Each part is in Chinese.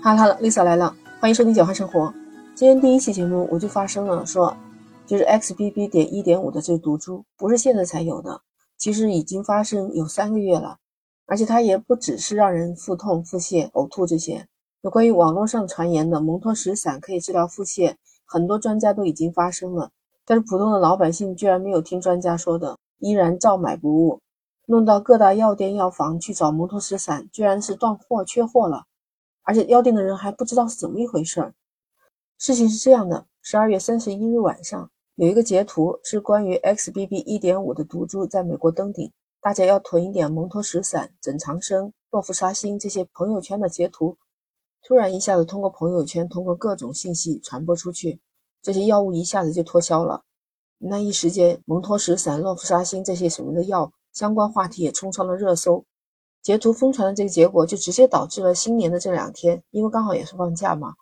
哈喽哈喽，Lisa 来了，欢迎收听简化生活。今天第一期节目我就发生了，说就是 XBB. 点一点五的这个毒株不是现在才有的，其实已经发生有三个月了，而且它也不只是让人腹痛、腹泻、呕吐这些。有关于网络上传言的蒙脱石散可以治疗腹泻，很多专家都已经发生了，但是普通的老百姓居然没有听专家说的，依然照买不误，弄到各大药店、药房去找蒙脱石散，居然是断货、缺货了。而且药店的人还不知道是怎么一回事儿。事情是这样的：十二月三十一日晚上，有一个截图是关于 XBB. 一点五的毒株在美国登顶，大家要囤一点蒙脱石散、整长生、洛夫沙星这些朋友圈的截图。突然一下子通过朋友圈，通过各种信息传播出去，这些药物一下子就脱销了。那一时间，蒙脱石散、洛夫沙星这些什么的药相关话题也冲上了热搜。截图疯传的这个结果，就直接导致了新年的这两天，因为刚好也是放假嘛，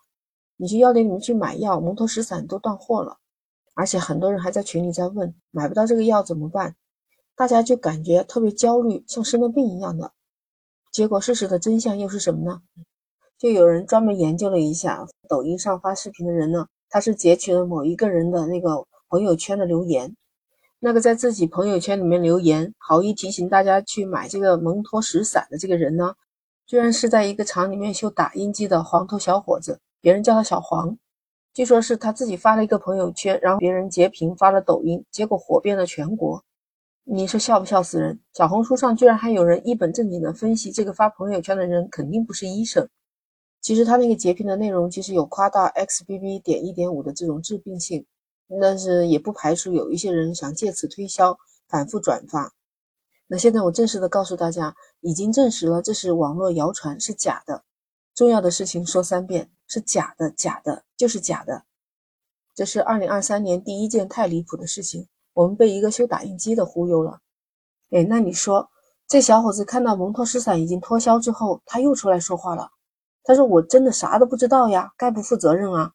你去药店里面去买药，蒙脱石散都断货了，而且很多人还在群里在问，买不到这个药怎么办？大家就感觉特别焦虑，像生了病一样的。结果事实的真相又是什么呢？就有人专门研究了一下，抖音上发视频的人呢，他是截取了某一个人的那个朋友圈的留言。那个在自己朋友圈里面留言，好意提醒大家去买这个蒙脱石散的这个人呢，居然是在一个厂里面修打印机的黄头小伙子，别人叫他小黄。据说是他自己发了一个朋友圈，然后别人截屏发了抖音，结果火遍了全国。你说笑不笑死人？小红书上居然还有人一本正经的分析，这个发朋友圈的人肯定不是医生。其实他那个截屏的内容，其实有夸大 XBB. 点一点五的这种致病性。但是也不排除有一些人想借此推销，反复转发。那现在我正式的告诉大家，已经证实了这是网络谣传，是假的。重要的事情说三遍，是假的，假的，就是假的。这是二零二三年第一件太离谱的事情，我们被一个修打印机的忽悠了。哎，那你说，这小伙子看到蒙脱石散已经脱销之后，他又出来说话了。他说：“我真的啥都不知道呀，概不负责任啊。”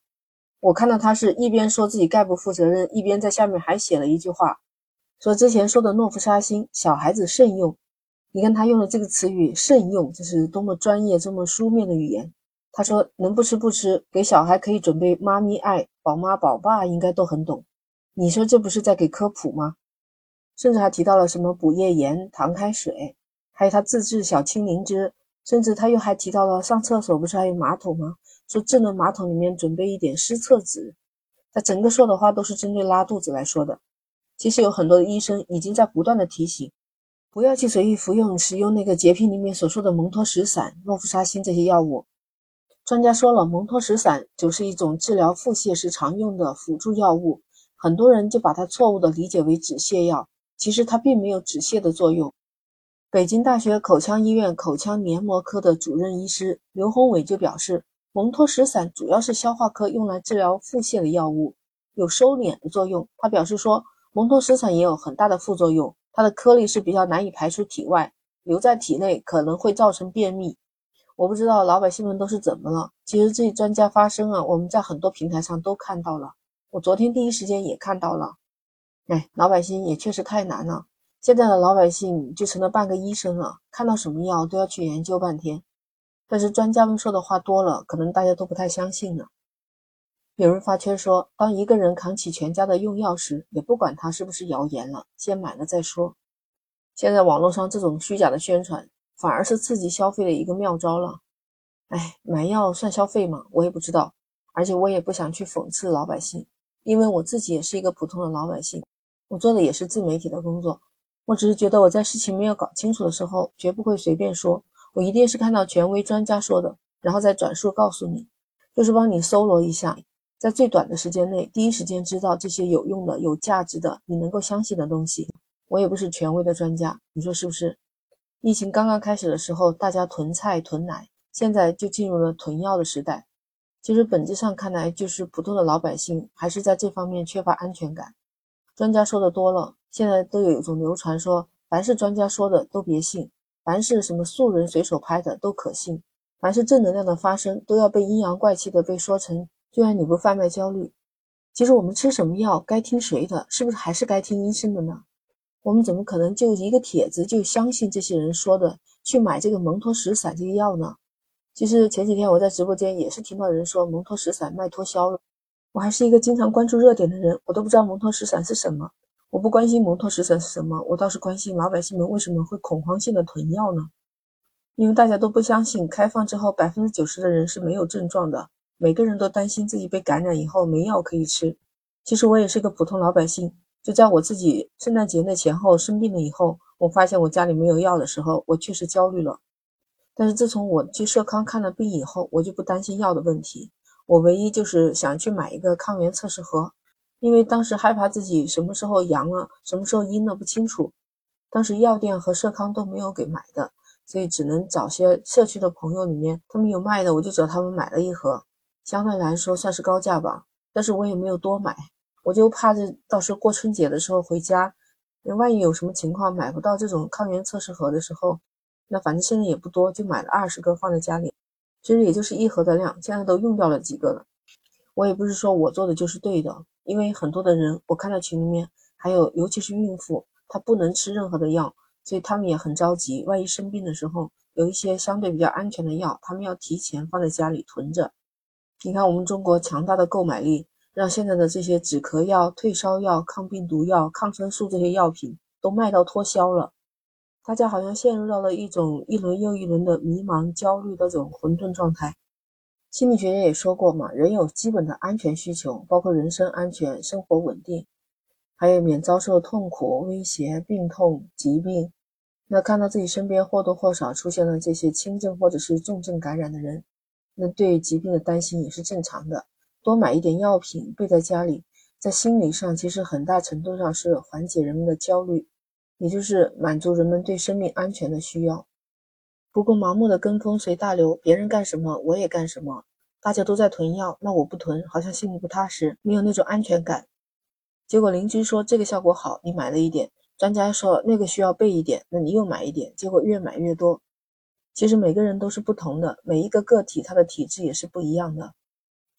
我看到他是一边说自己概不负责任，一边在下面还写了一句话，说之前说的诺夫沙星，小孩子慎用。你看他用的这个词语“慎用”，这是多么专业、这么书面的语言。他说能不吃不吃，给小孩可以准备妈咪爱，宝妈宝爸应该都很懂。你说这不是在给科普吗？甚至还提到了什么补液盐、糖开水，还有他自制小青柠汁，甚至他又还提到了上厕所不是还有马桶吗？说智能马桶里面准备一点湿厕纸，他整个说的话都是针对拉肚子来说的。其实有很多的医生已经在不断的提醒，不要去随意服用、使用那个洁癖里面所说的蒙脱石散、诺夫沙星这些药物。专家说了，蒙脱石散就是一种治疗腹泻时常用的辅助药物，很多人就把它错误的理解为止泻药，其实它并没有止泻的作用。北京大学口腔医院口腔黏膜科的主任医师刘宏伟就表示。蒙脱石散主要是消化科用来治疗腹泻的药物，有收敛的作用。他表示说，蒙脱石散也有很大的副作用，它的颗粒是比较难以排出体外，留在体内可能会造成便秘。我不知道老百姓们都是怎么了。其实这些专家发声啊，我们在很多平台上都看到了，我昨天第一时间也看到了。哎，老百姓也确实太难了，现在的老百姓就成了半个医生了，看到什么药都要去研究半天。但是专家们说的话多了，可能大家都不太相信了。有人发圈说，当一个人扛起全家的用药时，也不管他是不是谣言了，先买了再说。现在网络上这种虚假的宣传，反而是刺激消费的一个妙招了。哎，买药算消费吗？我也不知道。而且我也不想去讽刺老百姓，因为我自己也是一个普通的老百姓，我做的也是自媒体的工作。我只是觉得我在事情没有搞清楚的时候，绝不会随便说。我一定是看到权威专家说的，然后再转述告诉你，就是帮你搜罗一下，在最短的时间内，第一时间知道这些有用的、有价值的、你能够相信的东西。我也不是权威的专家，你说是不是？疫情刚刚开始的时候，大家囤菜囤奶，现在就进入了囤药的时代。其实本质上看来，就是普通的老百姓还是在这方面缺乏安全感。专家说的多了，现在都有一种流传说，凡是专家说的都别信。凡是什么素人随手拍的都可信，凡是正能量的发生都要被阴阳怪气的被说成，就让你不贩卖焦虑。其实我们吃什么药该听谁的，是不是还是该听医生的呢？我们怎么可能就一个帖子就相信这些人说的去买这个蒙脱石散这个药呢？其实前几天我在直播间也是听到人说蒙脱石散卖脱销了。我还是一个经常关注热点的人，我都不知道蒙脱石散是什么。我不关心蒙脱石散是什么，我倒是关心老百姓们为什么会恐慌性的囤药呢？因为大家都不相信开放之后百分之九十的人是没有症状的，每个人都担心自己被感染以后没药可以吃。其实我也是个普通老百姓，就在我自己圣诞节那前后生病了以后，我发现我家里没有药的时候，我确实焦虑了。但是自从我去社康看了病以后，我就不担心药的问题。我唯一就是想去买一个抗原测试盒，因为当时害怕自己什么时候阳了，什么时候阴了不清楚。当时药店和社康都没有给买的，所以只能找些社区的朋友里面，他们有卖的，我就找他们买了一盒。相对来说算是高价吧，但是我也没有多买，我就怕这到时候过春节的时候回家，万一有什么情况买不到这种抗原测试盒的时候，那反正现在也不多，就买了二十个放在家里。其实也就是一盒的量，现在都用掉了几个了。我也不是说我做的就是对的，因为很多的人，我看到群里面还有，尤其是孕妇，她不能吃任何的药，所以他们也很着急。万一生病的时候，有一些相对比较安全的药，他们要提前放在家里囤着。你看，我们中国强大的购买力，让现在的这些止咳药、退烧药、抗病毒药、抗生素这些药品都卖到脱销了。大家好像陷入到了一种一轮又一轮的迷茫、焦虑的这种混沌状态。心理学家也说过嘛，人有基本的安全需求，包括人身安全、生活稳定，还有免遭受痛苦、威胁、病痛、疾病。那看到自己身边或多或少出现了这些轻症或者是重症感染的人，那对疾病的担心也是正常的。多买一点药品备在家里，在心理上其实很大程度上是缓解人们的焦虑。也就是满足人们对生命安全的需要。不过盲目的跟风随大流，别人干什么我也干什么，大家都在囤药，那我不囤，好像心里不踏实，没有那种安全感。结果邻居说这个效果好，你买了一点；专家说那个需要备一点，那你又买一点，结果越买越多。其实每个人都是不同的，每一个个体他的体质也是不一样的，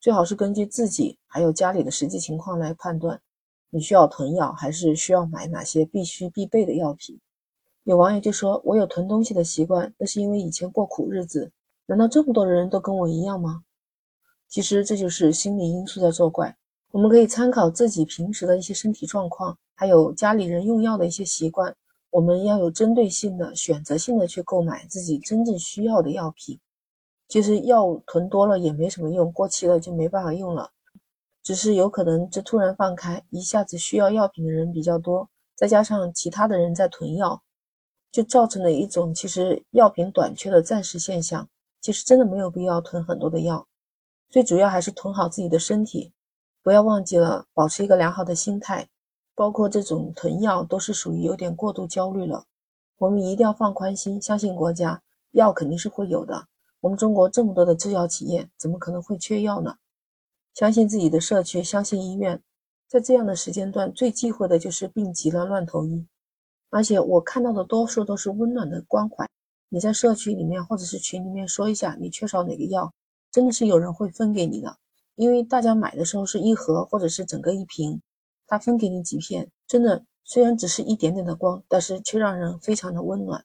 最好是根据自己还有家里的实际情况来判断。你需要囤药，还是需要买哪些必须必备的药品？有网友就说：“我有囤东西的习惯，那是因为以前过苦日子。难道这么多人都跟我一样吗？”其实这就是心理因素在作怪。我们可以参考自己平时的一些身体状况，还有家里人用药的一些习惯，我们要有针对性的、选择性的去购买自己真正需要的药品。其实药物囤多了也没什么用，过期了就没办法用了。只是有可能，这突然放开，一下子需要药品的人比较多，再加上其他的人在囤药，就造成了一种其实药品短缺的暂时现象。其实真的没有必要囤很多的药，最主要还是囤好自己的身体，不要忘记了保持一个良好的心态。包括这种囤药都是属于有点过度焦虑了。我们一定要放宽心，相信国家，药肯定是会有的。我们中国这么多的制药企业，怎么可能会缺药呢？相信自己的社区，相信医院，在这样的时间段，最忌讳的就是病急了乱投医。而且我看到的多数都是温暖的关怀。你在社区里面或者是群里面说一下你缺少哪个药，真的是有人会分给你的。因为大家买的时候是一盒或者是整个一瓶，他分给你几片，真的虽然只是一点点的光，但是却让人非常的温暖。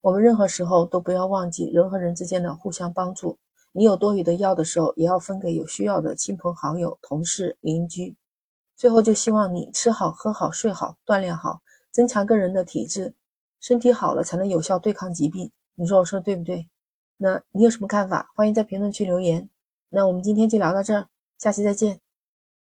我们任何时候都不要忘记人和人之间的互相帮助。你有多余的药的时候，也要分给有需要的亲朋好友、同事、邻居。最后，就希望你吃好、喝好、睡好、锻炼好，增强个人的体质。身体好了，才能有效对抗疾病。你说我说的对不对？那你有什么看法？欢迎在评论区留言。那我们今天就聊到这儿，下期再见。